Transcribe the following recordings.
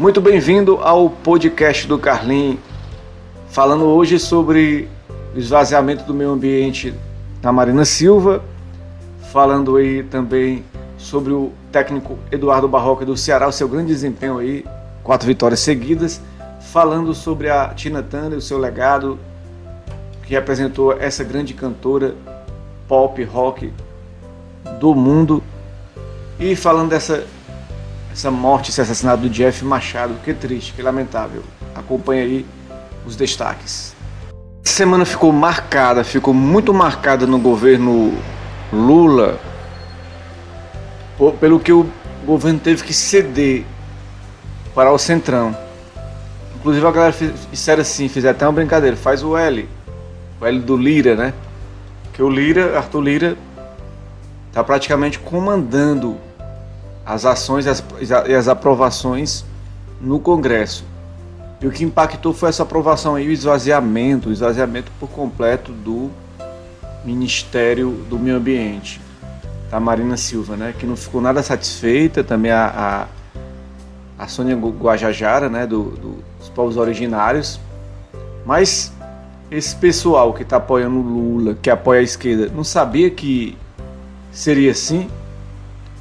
Muito bem-vindo ao podcast do Carlin, falando hoje sobre o esvaziamento do meio ambiente na Marina Silva, falando aí também sobre o técnico Eduardo Barroca do Ceará, o seu grande desempenho aí, quatro vitórias seguidas, falando sobre a Tina Turner, o seu legado, que representou essa grande cantora pop, rock do mundo, e falando dessa essa morte, esse assassinato do Jeff Machado, que triste, que lamentável. Acompanhe aí os destaques. Essa semana ficou marcada, ficou muito marcada no governo Lula, pelo que o governo teve que ceder para o Centrão. Inclusive a galera disseram assim, fizeram até uma brincadeira, faz o L, o L do Lira, né? Que o Lira, Arthur Lira, está praticamente comandando as ações e as, e as aprovações no Congresso. E o que impactou foi essa aprovação aí, o esvaziamento, o esvaziamento por completo do Ministério do Meio Ambiente, da Marina Silva, né? Que não ficou nada satisfeita, também a, a, a Sônia Guajajara, né? Do, do, dos povos originários. Mas esse pessoal que está apoiando Lula, que apoia a esquerda, não sabia que seria assim?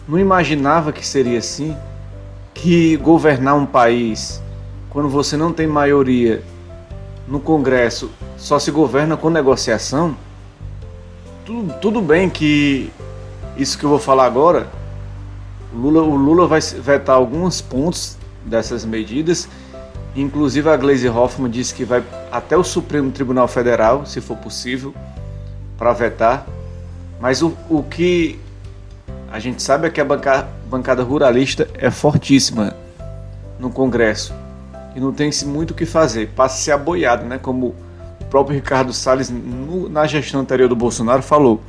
Não imaginava que seria assim? Que governar um país, quando você não tem maioria no Congresso, só se governa com negociação? Tudo, tudo bem que isso que eu vou falar agora, o Lula, o Lula vai vetar alguns pontos dessas medidas. Inclusive a Gleisi Hoffmann disse que vai até o Supremo Tribunal Federal, se for possível, para vetar. Mas o, o que a gente sabe que a bancada, ruralista é fortíssima no Congresso e não tem muito o que fazer, passa a ser aboiado, né? Como o próprio Ricardo Salles, no, na gestão anterior do Bolsonaro, falou: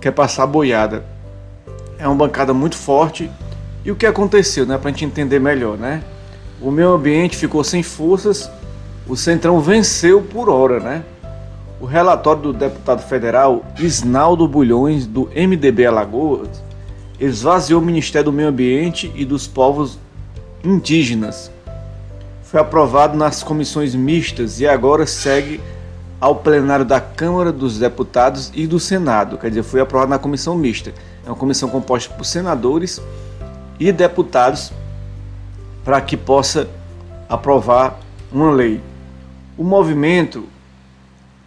quer passar a boiada. É uma bancada muito forte. E o que aconteceu, né? Para a gente entender melhor, né? O meio ambiente ficou sem forças, o Centrão venceu por hora, né? O relatório do deputado federal Isnaldo Bulhões, do MDB Alagoas, esvaziou o Ministério do Meio Ambiente e dos Povos Indígenas. Foi aprovado nas comissões mistas e agora segue ao plenário da Câmara dos Deputados e do Senado. Quer dizer, foi aprovado na comissão mista. É uma comissão composta por senadores e deputados para que possa aprovar uma lei. O movimento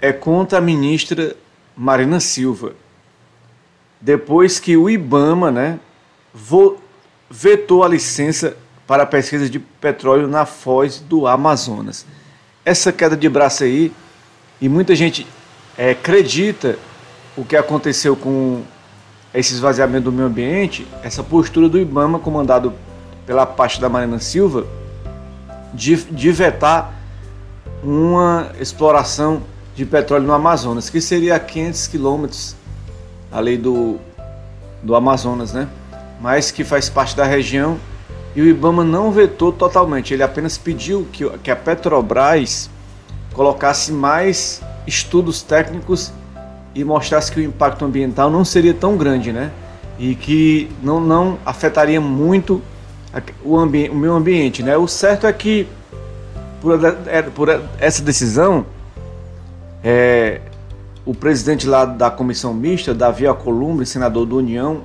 é contra a ministra Marina Silva, depois que o IBAMA né, vetou a licença para a pesquisa de petróleo na foz do Amazonas. Essa queda de braço aí, e muita gente é, acredita o que aconteceu com esse esvaziamento do meio ambiente, essa postura do IBAMA, comandado pela parte da Marina Silva, de, de vetar uma exploração de petróleo no Amazonas, que seria a 500 quilômetros ali do, do Amazonas, né? Mas que faz parte da região e o IBAMA não vetou totalmente, ele apenas pediu que, que a Petrobras colocasse mais estudos técnicos e mostrasse que o impacto ambiental não seria tão grande, né? E que não, não afetaria muito o, ambi o meio ambiente, né? O certo é que por, é, por essa decisão é, o presidente lá da comissão mista, Davi Alcolumbre, senador do União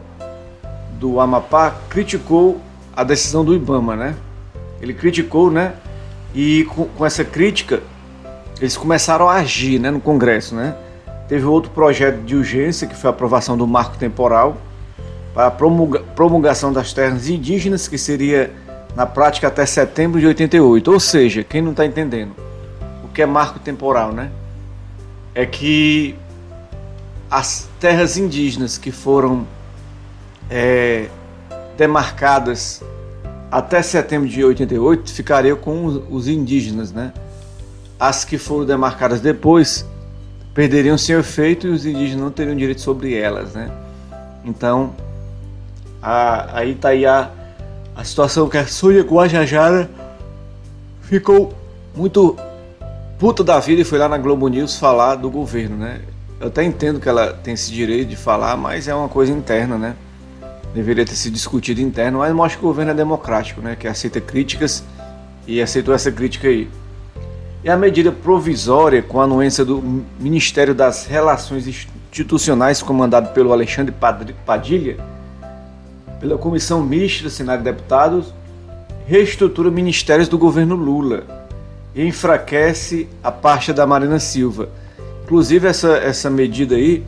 do Amapá, criticou a decisão do IBAMA, né? Ele criticou, né? E com, com essa crítica, eles começaram a agir, né, no Congresso, né? Teve outro projeto de urgência, que foi a aprovação do marco temporal para a promulga, promulgação das terras indígenas, que seria na prática até setembro de 88. Ou seja, quem não está entendendo o que é marco temporal, né? É que as terras indígenas que foram é, demarcadas até setembro de 88 ficariam com os indígenas, né? As que foram demarcadas depois perderiam seu efeito e os indígenas não teriam direito sobre elas, né? Então, a, aí tá aí a, a situação que a Sônia Guajajara ficou muito puta da vida e foi lá na Globo News falar do governo, né? Eu até entendo que ela tem esse direito de falar, mas é uma coisa interna, né? deveria ter sido discutido interno, mas mostra que o governo é democrático, né? Que aceita críticas e aceitou essa crítica aí. E a medida provisória com a anuência do Ministério das Relações Institucionais, comandado pelo Alexandre Padilha, pela Comissão Mista do Senado de Deputados, reestrutura ministérios do governo Lula enfraquece a parte da Marina Silva. Inclusive, essa, essa medida aí,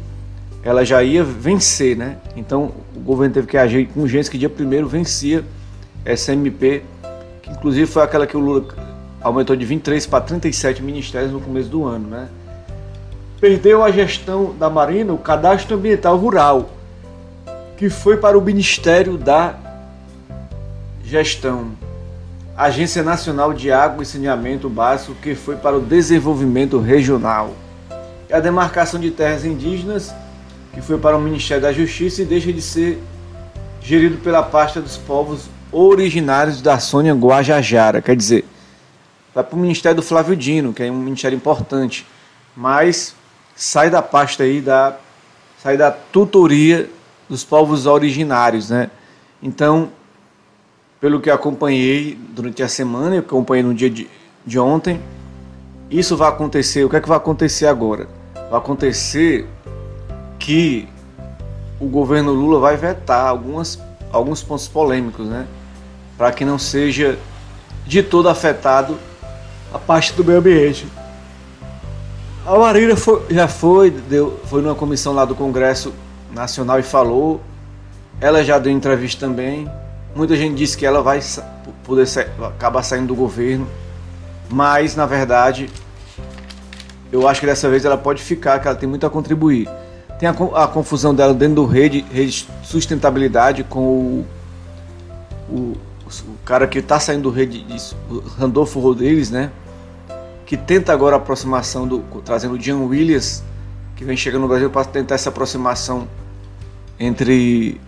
ela já ia vencer, né? Então, o governo teve que agir com urgência que dia 1 vencia essa MP, que inclusive foi aquela que o Lula aumentou de 23 para 37 ministérios no começo do ano, né? Perdeu a gestão da Marina, o cadastro ambiental rural, que foi para o Ministério da Gestão Agência Nacional de Água e Saneamento Básico, que foi para o desenvolvimento regional. E a demarcação de terras indígenas, que foi para o Ministério da Justiça e deixa de ser gerido pela pasta dos povos originários da Sônia Guajajara. Quer dizer, vai para o Ministério do Flávio Dino, que é um ministério importante, mas sai da pasta aí da sai da tutoria dos povos originários, né? Então, pelo que acompanhei durante a semana, eu acompanhei no dia de, de ontem, isso vai acontecer. O que é que vai acontecer agora? Vai acontecer que o governo Lula vai vetar algumas, alguns pontos polêmicos, né? Para que não seja de todo afetado a parte do meio ambiente. A Marina foi, já foi, deu, foi numa comissão lá do Congresso Nacional e falou. Ela já deu entrevista também. Muita gente disse que ela vai poder acabar saindo do governo, mas na verdade eu acho que dessa vez ela pode ficar, que ela tem muito a contribuir. Tem a, a confusão dela dentro do rede, rede sustentabilidade com o, o, o cara que está saindo do rede, Randolfo Rodrigues, né? Que tenta agora a aproximação do trazendo o John Williams, que vem chegando no Brasil para tentar essa aproximação entre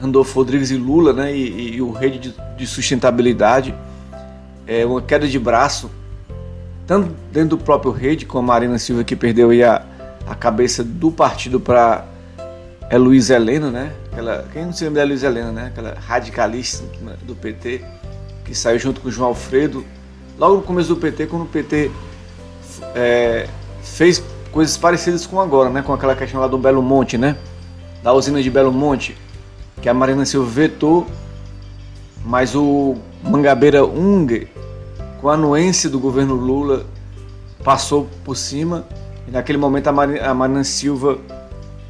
Randolfo Rodrigues e Lula, né, e, e o rede de, de, sustentabilidade, é uma queda de braço, tanto dentro do próprio rede, com a Marina Silva que perdeu a, a cabeça do partido para é Luiz Helena, né? Aquela, quem não se lembra da Luiz Helena, né? Aquela radicalista do PT que saiu junto com o João Alfredo, logo no começo do PT, quando o PT é, fez coisas parecidas com agora, né? Com aquela questão lá do Belo Monte, né? Da usina de Belo Monte que a Marina Silva vetou, mas o Mangabeira Ung, com a anuência do governo Lula, passou por cima e naquele momento a Marina, a Marina Silva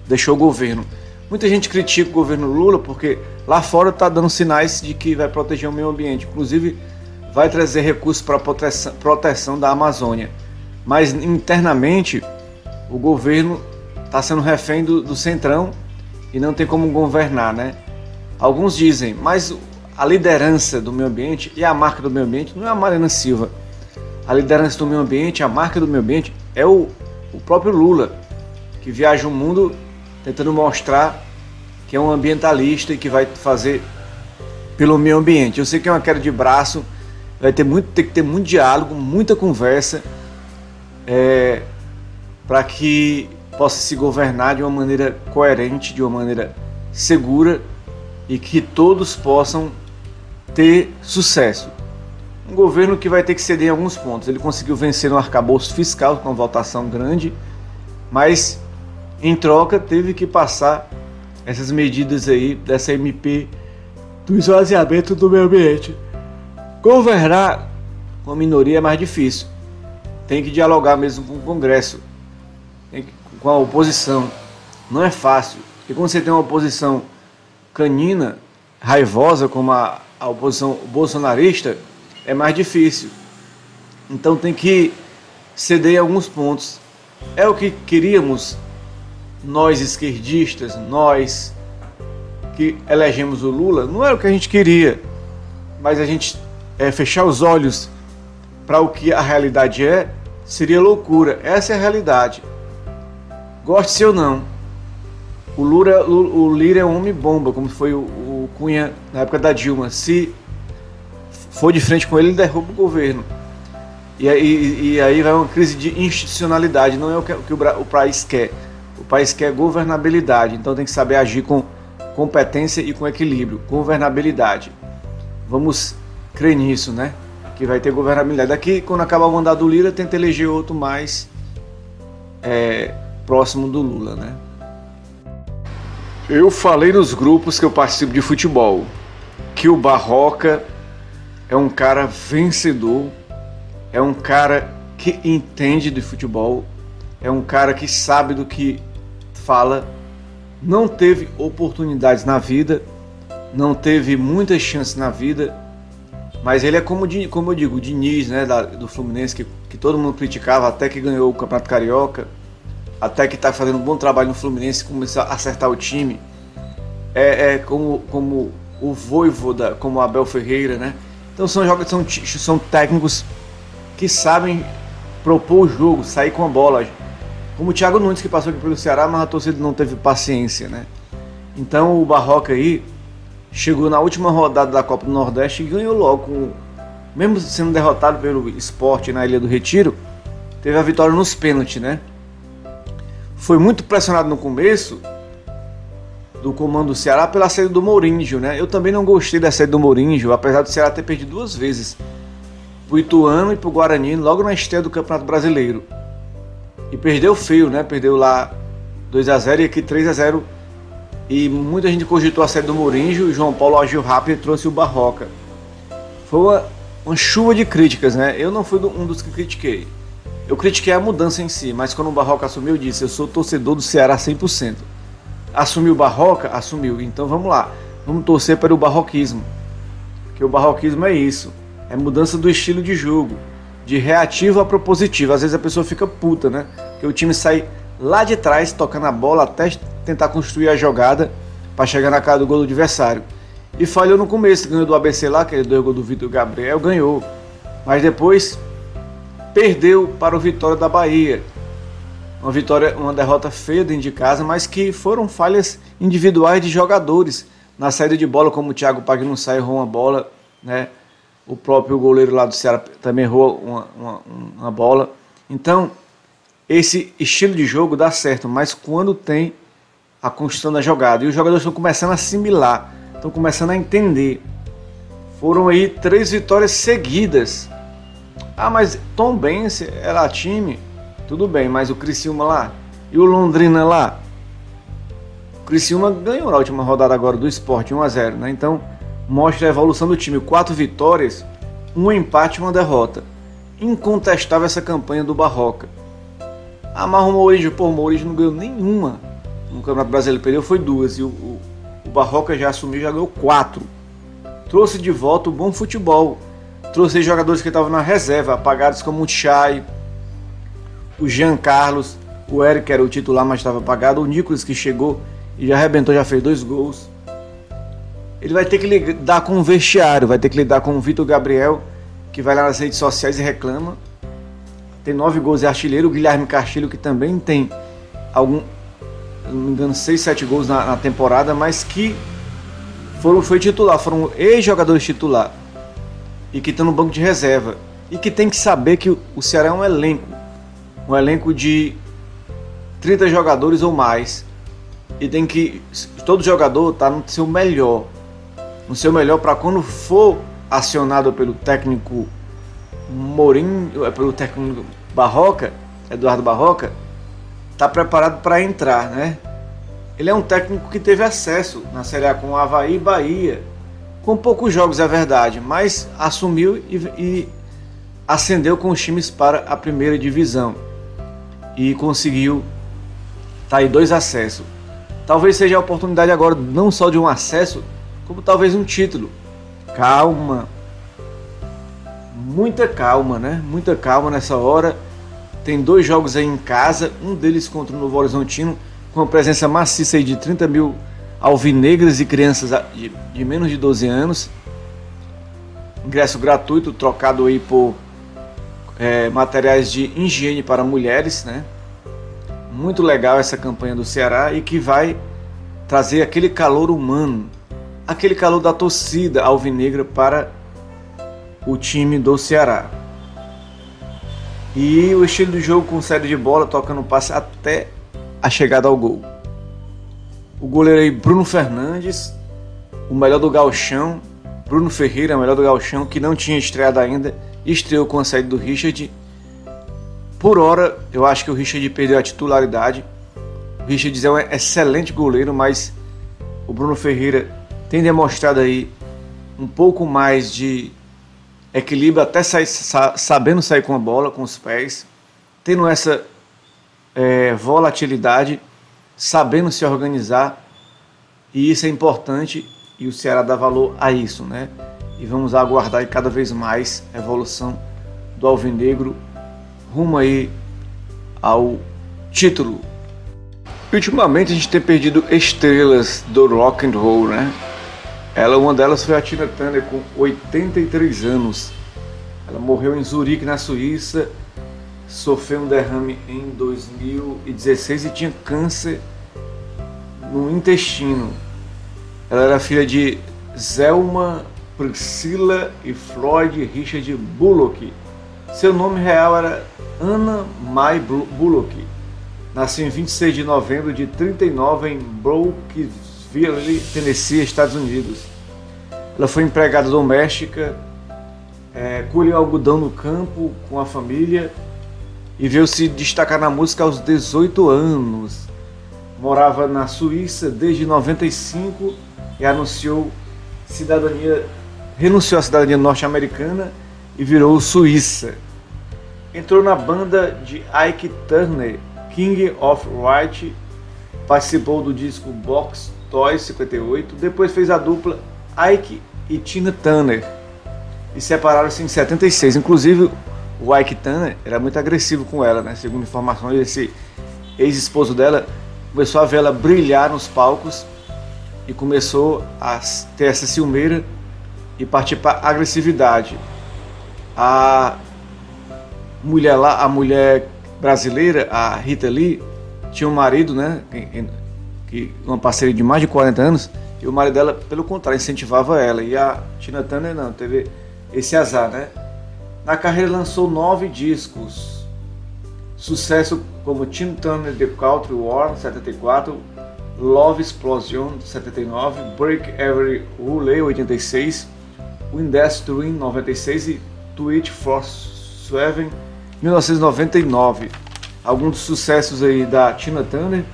deixou o governo. Muita gente critica o governo Lula porque lá fora está dando sinais de que vai proteger o meio ambiente, inclusive vai trazer recursos para proteção, proteção da Amazônia. Mas internamente o governo está sendo refém do, do centrão e não tem como governar, né? Alguns dizem, mas a liderança do meio ambiente e a marca do meio ambiente não é a Mariana Silva. A liderança do meio ambiente, a marca do meio ambiente é o, o próprio Lula, que viaja o mundo tentando mostrar que é um ambientalista e que vai fazer pelo meio ambiente. Eu sei que é uma queda de braço, vai ter muito, ter que ter muito diálogo, muita conversa, é, para que possa se governar de uma maneira coerente, de uma maneira segura e que todos possam ter sucesso. Um governo que vai ter que ceder em alguns pontos. Ele conseguiu vencer no arcabouço fiscal com uma votação grande, mas em troca teve que passar essas medidas aí dessa MP do esvaziamento do meio ambiente. Governar com a minoria é mais difícil. Tem que dialogar mesmo com o Congresso com a oposição. Não é fácil. E quando você tem uma oposição canina, raivosa, como a, a oposição bolsonarista, é mais difícil. Então tem que ceder em alguns pontos. É o que queríamos nós esquerdistas, nós que elegemos o Lula, não era o que a gente queria, mas a gente é, fechar os olhos para o que a realidade é seria loucura. Essa é a realidade. Goste-se ou não. O Lula, o Lira é um homem bomba, como foi o, Cunha na época da Dilma. Se for de frente com ele, ele derruba o governo. E aí, e aí vai uma crise de institucionalidade, não é o que, o, que o, o país quer. O país quer governabilidade, então tem que saber agir com, competência e com equilíbrio, governabilidade. Vamos crer nisso, né? Que vai ter governabilidade. Daqui, quando acabar o mandato do Lira, tenta eleger outro mais é, próximo do Lula, né? Eu falei nos grupos que eu participo de futebol que o Barroca é um cara vencedor, é um cara que entende de futebol, é um cara que sabe do que fala, não teve oportunidades na vida, não teve muitas chances na vida, mas ele é como, como eu digo, o Diniz, né, da, do Fluminense, que, que todo mundo criticava até que ganhou o Campeonato Carioca, até que está fazendo um bom trabalho no Fluminense, começou a acertar o time. É, é como, como o Voivoda, como Abel Ferreira, né? Então são jogadores, são, são técnicos que sabem propor o jogo, sair com a bola. Como o Thiago Nunes que passou aqui pelo Ceará, mas a torcida não teve paciência, né? Então o Barroca aí chegou na última rodada da Copa do Nordeste e ganhou logo, mesmo sendo derrotado pelo esporte na Ilha do Retiro, teve a vitória nos pênaltis, né? Foi muito pressionado no começo, do comando do Ceará pela saída do Mourinho, né? Eu também não gostei da saída do Mourinho, apesar do Ceará ter perdido duas vezes pro Ituano e pro Guarani logo na estreia do Campeonato Brasileiro. E perdeu feio, né? Perdeu lá 2 a 0 e aqui 3 a 0 e muita gente cogitou a saída do Mourinho, e João Paulo agiu rápido e trouxe o Barroca. Foi uma, uma chuva de críticas, né? Eu não fui um dos que critiquei. Eu critiquei a mudança em si, mas quando o Barroca assumiu, eu disse: eu sou torcedor do Ceará 100%. Assumiu Barroca? Assumiu. Então vamos lá. Vamos torcer para o barroquismo. Que o barroquismo é isso. É mudança do estilo de jogo. De reativo a propositivo. Às vezes a pessoa fica puta, né? Que o time sai lá de trás tocando a bola até tentar construir a jogada para chegar na cara do gol do adversário. E falhou no começo, ganhou do ABC lá, aquele dois gol do Vitor Gabriel, ganhou. Mas depois perdeu para o Vitória da Bahia uma vitória, uma derrota feia dentro de casa, mas que foram falhas individuais de jogadores na saída de bola, como o Thiago Pagnussá errou uma bola, né? O próprio goleiro lá do Ceará também errou uma, uma, uma bola. Então, esse estilo de jogo dá certo, mas quando tem a construção da jogada. E os jogadores estão começando a assimilar, estão começando a entender. Foram aí três vitórias seguidas. Ah, mas Tom Bense era time tudo bem, mas o Criciúma lá e o Londrina lá. O Criciúma ganhou na última rodada agora do esporte 1 a 0 né? Então mostra a evolução do time. Quatro vitórias, um empate e uma derrota. Incontestável essa campanha do Barroca. Amarra o Maurício, pô, o Maurício não ganhou nenhuma no Campeonato Brasileiro, perdeu foi duas. E o, o, o Barroca já assumiu, já ganhou quatro. Trouxe de volta o bom futebol. Trouxe jogadores que estavam na reserva, apagados como o Chay, o Jean Carlos, o Eric era o titular, mas estava apagado, o Nicolas que chegou e já arrebentou, já fez dois gols. Ele vai ter que lidar com o vestiário, vai ter que lidar com o Vitor Gabriel, que vai lá nas redes sociais e reclama. Tem nove gols e artilheiro, o Guilherme Castilho, que também tem algum, não me engano, seis, sete gols na, na temporada, mas que foram, foi titular, foram ex-jogadores titular e que estão no banco de reserva. E que tem que saber que o Ceará é um elenco um elenco de 30 jogadores ou mais. E tem que. Todo jogador tá no seu melhor. No seu melhor para quando for acionado pelo técnico Mourinho, é, pelo técnico Barroca, Eduardo Barroca, tá preparado para entrar, né? Ele é um técnico que teve acesso na Série A com Havaí e Bahia. Com poucos jogos, é verdade, mas assumiu e, e ascendeu com os times para a primeira divisão e conseguiu tá aí dois acessos. Talvez seja a oportunidade agora não só de um acesso, como talvez um título. Calma. Muita calma, né? Muita calma nessa hora. Tem dois jogos aí em casa, um deles contra o Novo Horizontino, com a presença maciça aí de 30 mil alvinegras e crianças de, de menos de 12 anos. Ingresso gratuito, trocado aí por é, materiais de higiene para mulheres, né? Muito legal essa campanha do Ceará e que vai trazer aquele calor humano, aquele calor da torcida alvinegra para o time do Ceará. E o estilo de jogo com série de bola, tocando passe até a chegada ao gol. O goleiro aí Bruno Fernandes, o melhor do galchão. Bruno Ferreira, o melhor do galchão, que não tinha estreado ainda, estreou com a saída do Richard. Por hora, eu acho que o Richard perdeu a titularidade. O Richard é um excelente goleiro, mas o Bruno Ferreira tem demonstrado aí um pouco mais de equilíbrio, até sair, sabendo sair com a bola, com os pés, tendo essa é, volatilidade, sabendo se organizar, e isso é importante e o Ceará dá valor a isso, né? E vamos aguardar cada vez mais a evolução do Alvinegro rumo aí ao título. Ultimamente a gente tem perdido estrelas do rock and roll, né? Ela, uma delas foi a Tina Turner com 83 anos. Ela morreu em Zurique, na Suíça, sofreu um derrame em 2016 e tinha câncer no intestino. Ela era filha de Zelma Priscilla e Floyd Richard Bullock. Seu nome real era Anna May Bullock. Nasceu em 26 de novembro de 39 em Brooksville, Tennessee, Estados Unidos. Ela foi empregada doméstica, é, colheu algodão no campo com a família e veio se destacar na música aos 18 anos. Morava na Suíça desde 95 e anunciou cidadania, renunciou à cidadania norte-americana e virou suíça. Entrou na banda de Ike Turner, King of White, participou do disco Box Toys 58, depois fez a dupla Ike e Tina Turner e separaram-se em 76. Inclusive, o Ike Turner era muito agressivo com ela, né? Segundo informações, esse ex-esposo dela começou a vê-la brilhar nos palcos e começou a ter essa ciumeira e partir para agressividade. A mulher lá, a mulher brasileira, a Rita Lee, tinha um marido, né, que uma parceria de mais de 40 anos, e o marido dela, pelo contrário, incentivava ela. E a Tina Turner não, teve esse azar, né? Na carreira lançou nove discos. Sucesso como Tina Turner The Country War, 74, Love Explosion, 79, Break Every Rule, 86, Windestream, 96 e Twitch for Seven, 1999. Alguns dos sucessos aí da Tina Turner,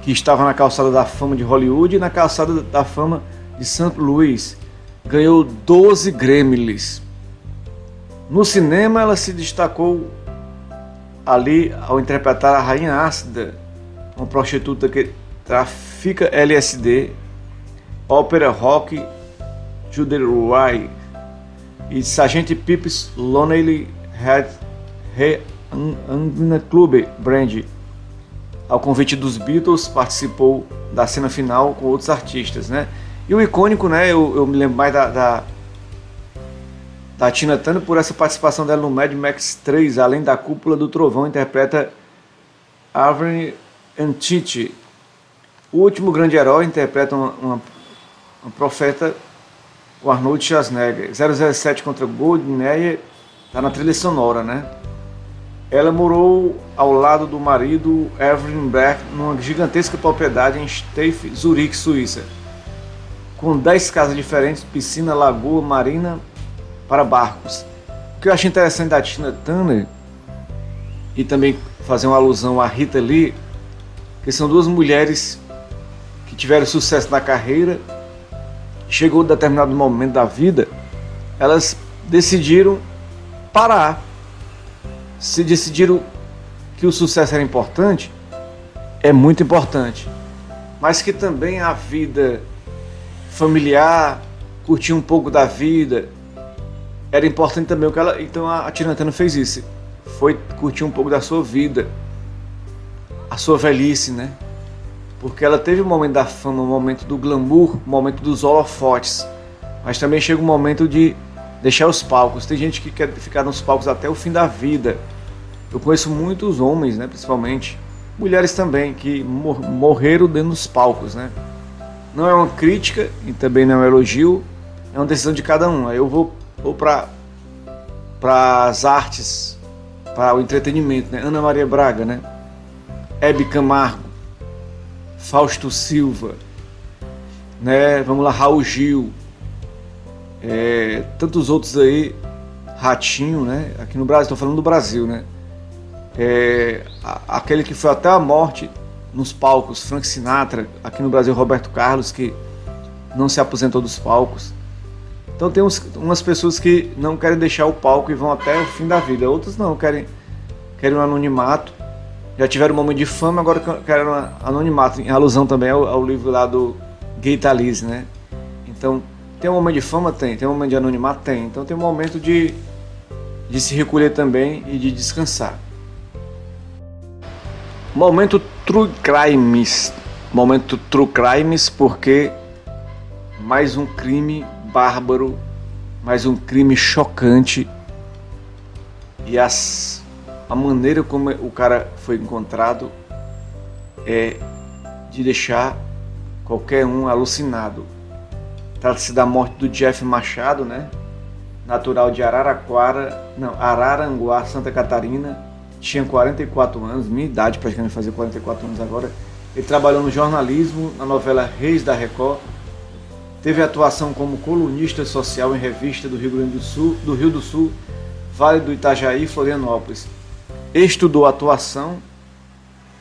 que estava na calçada da fama de Hollywood e na calçada da fama de St. Louis. Ganhou 12 Grammys. No cinema ela se destacou ali ao interpretar a Rainha Ácida, uma prostituta que trafica LSD, ópera rock, Juderuai e Sargent Pepys Lonely Head Club Brand. Ao convite dos Beatles, participou da cena final com outros artistas, né? E o icônico, né? Eu, eu me lembro mais da, da, da Tina Turner por essa participação dela no Mad Max 3, além da Cúpula do Trovão, interpreta Avern Antiti, o último grande herói interpreta uma, uma, uma profeta, o Arnold Schwarzenegger. 007 contra Goldmeier está na trilha sonora, né? Ela morou ao lado do marido Evelyn Beck numa gigantesca propriedade em Steiff, Zurique, Suíça, com 10 casas diferentes, piscina, lagoa, marina para barcos. O que eu acho interessante da Tina Turner e também fazer uma alusão a Rita Lee, que são duas mulheres tiveram sucesso na carreira, chegou um determinado momento da vida, elas decidiram parar. Se decidiram que o sucesso era importante, é muito importante, mas que também a vida familiar, curtir um pouco da vida, era importante também o que ela. Então a Turner fez isso. Foi curtir um pouco da sua vida, a sua velhice, né? porque ela teve o um momento da fama, o um momento do glamour, o um momento dos holofotes, mas também chega um momento de deixar os palcos. Tem gente que quer ficar nos palcos até o fim da vida. Eu conheço muitos homens, né, principalmente, mulheres também, que mor morreram dentro dos palcos, né. Não é uma crítica e também não é um elogio, é uma decisão de cada um. Eu vou, vou para as artes, para o entretenimento, né. Ana Maria Braga, né, Hebe Camargo, Fausto Silva, né? Vamos lá, Raul Gil, é, tantos outros aí, Ratinho, né? Aqui no Brasil, estou falando do Brasil, né? É, aquele que foi até a morte nos palcos, Frank Sinatra, aqui no Brasil, Roberto Carlos, que não se aposentou dos palcos. Então tem uns, umas pessoas que não querem deixar o palco e vão até o fim da vida. Outros não, querem, querem um anonimato. Já tiveram um momento de fama, agora querem um anonimato, em alusão também ao, ao livro lá do Gay Talese, né? Então, tem um momento de fama? Tem. Tem um momento de anonimato? Tem. Então tem um momento de, de se recolher também e de descansar. Momento True Crimes. Momento True Crimes porque mais um crime bárbaro, mais um crime chocante e as, a maneira como o cara foi encontrado é de deixar qualquer um alucinado. Trata-se da morte do Jeff Machado, né? Natural de Araraquara, não, Araranguá, Santa Catarina. Tinha 44 anos, minha idade praticamente fazer 44 anos agora. Ele trabalhou no jornalismo, na novela Reis da Record. Teve atuação como colunista social em revista do Rio Grande do Sul, do Rio do Sul, Vale do Itajaí e Florianópolis. Estudou atuação,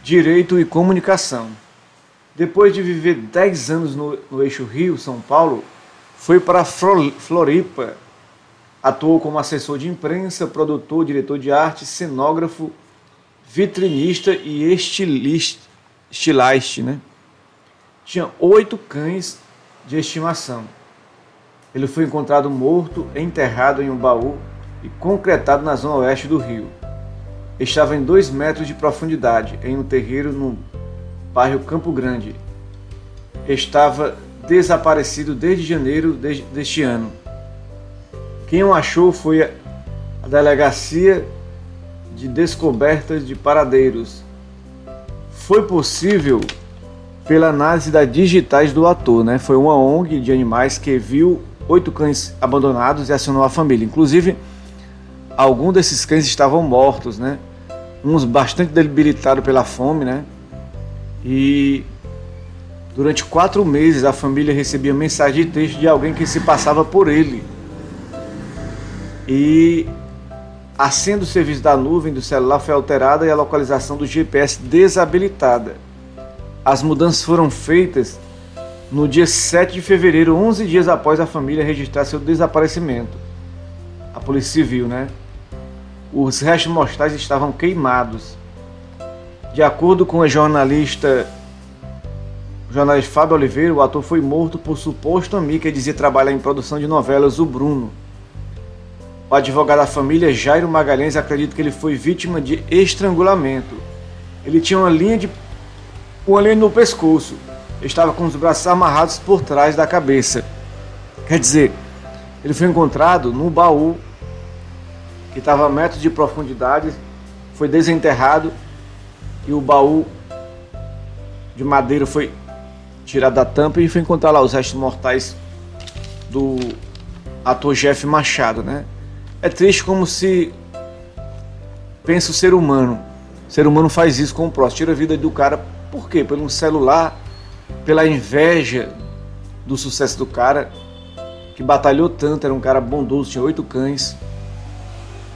direito e comunicação. Depois de viver 10 anos no, no eixo Rio-São Paulo, foi para Floripa. Atuou como assessor de imprensa, produtor, diretor de arte, cenógrafo, vitrinista e estilista, estiliste. Né? Tinha oito cães de estimação. Ele foi encontrado morto, enterrado em um baú e concretado na zona oeste do Rio. Estava em dois metros de profundidade, em um terreiro no bairro Campo Grande. Estava desaparecido desde janeiro deste ano. Quem o achou foi a Delegacia de Descobertas de Paradeiros. Foi possível pela análise das digitais do ator, né? Foi uma ONG de animais que viu oito cães abandonados e acionou a família. Inclusive, alguns desses cães estavam mortos, né? Uns bastante debilitados pela fome, né? E durante quatro meses a família recebia mensagem de texto de alguém que se passava por ele. E a senha do serviço da nuvem do celular foi alterada e a localização do GPS desabilitada. As mudanças foram feitas no dia 7 de fevereiro, 11 dias após a família registrar seu desaparecimento. A Polícia Civil, né? Os restos mortais estavam queimados. De acordo com a jornalista, o jornalista Fábio Oliveira, o ator foi morto por suposto amigo que dizia trabalhar em produção de novelas, o Bruno. O advogado da família, Jairo Magalhães, acredita que ele foi vítima de estrangulamento. Ele tinha uma linha de uma linha no pescoço. Estava com os braços amarrados por trás da cabeça. Quer dizer, ele foi encontrado num baú que estava a metros de profundidade, foi desenterrado e o baú de madeira foi tirado da tampa e foi encontrar lá os restos mortais do ator Jeff Machado, né? É triste como se pensa o ser humano. O ser humano faz isso com o próximo, tira a vida do cara, por quê? Pelo celular, pela inveja do sucesso do cara, que batalhou tanto, era um cara bondoso, tinha oito cães.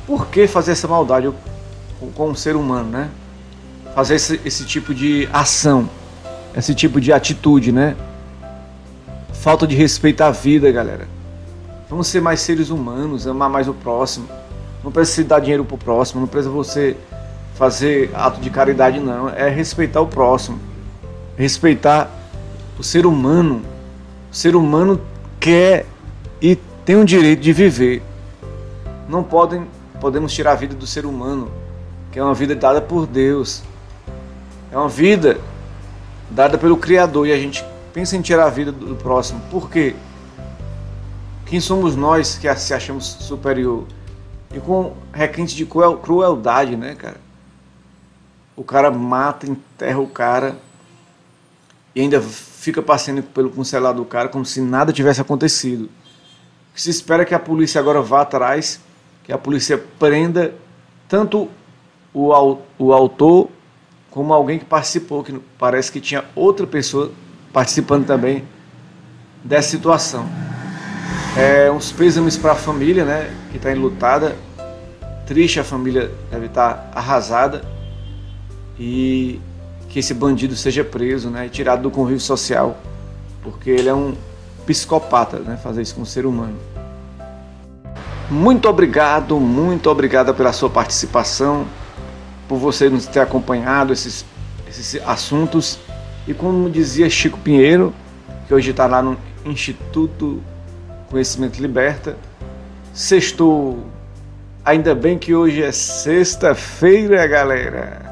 Por que fazer essa maldade com, um ser humano, né? fazer esse, esse tipo de ação, esse tipo de atitude, né? Falta de respeito à vida, galera. Vamos ser mais seres humanos, amar mais o próximo. Não precisa dar dinheiro pro próximo, não precisa você fazer ato de caridade, não. É respeitar o próximo. Respeitar o ser humano. O ser humano quer e tem o direito de viver. Não podem, podemos tirar a vida do ser humano, que é uma vida dada por Deus. É uma vida dada pelo Criador e a gente pensa em tirar a vida do próximo. Por quê? Quem somos nós que se achamos superior? E com requinte de crueldade, né, cara? O cara mata, enterra o cara e ainda fica passando pelo celular do cara como se nada tivesse acontecido. Se espera que a polícia agora vá atrás, que a polícia prenda tanto o, o autor como alguém que participou, que parece que tinha outra pessoa participando também dessa situação. É, uns pêsames para a família, né, que está enlutada. Triste, a família deve estar tá arrasada. E que esse bandido seja preso, né, e tirado do convívio social, porque ele é um psicopata, né, fazer isso com um ser humano. Muito obrigado, muito obrigada pela sua participação, por você nos ter acompanhado esses, esses assuntos. E como dizia Chico Pinheiro, que hoje está lá no Instituto Conhecimento Liberta, sextou. Ainda bem que hoje é sexta-feira, galera.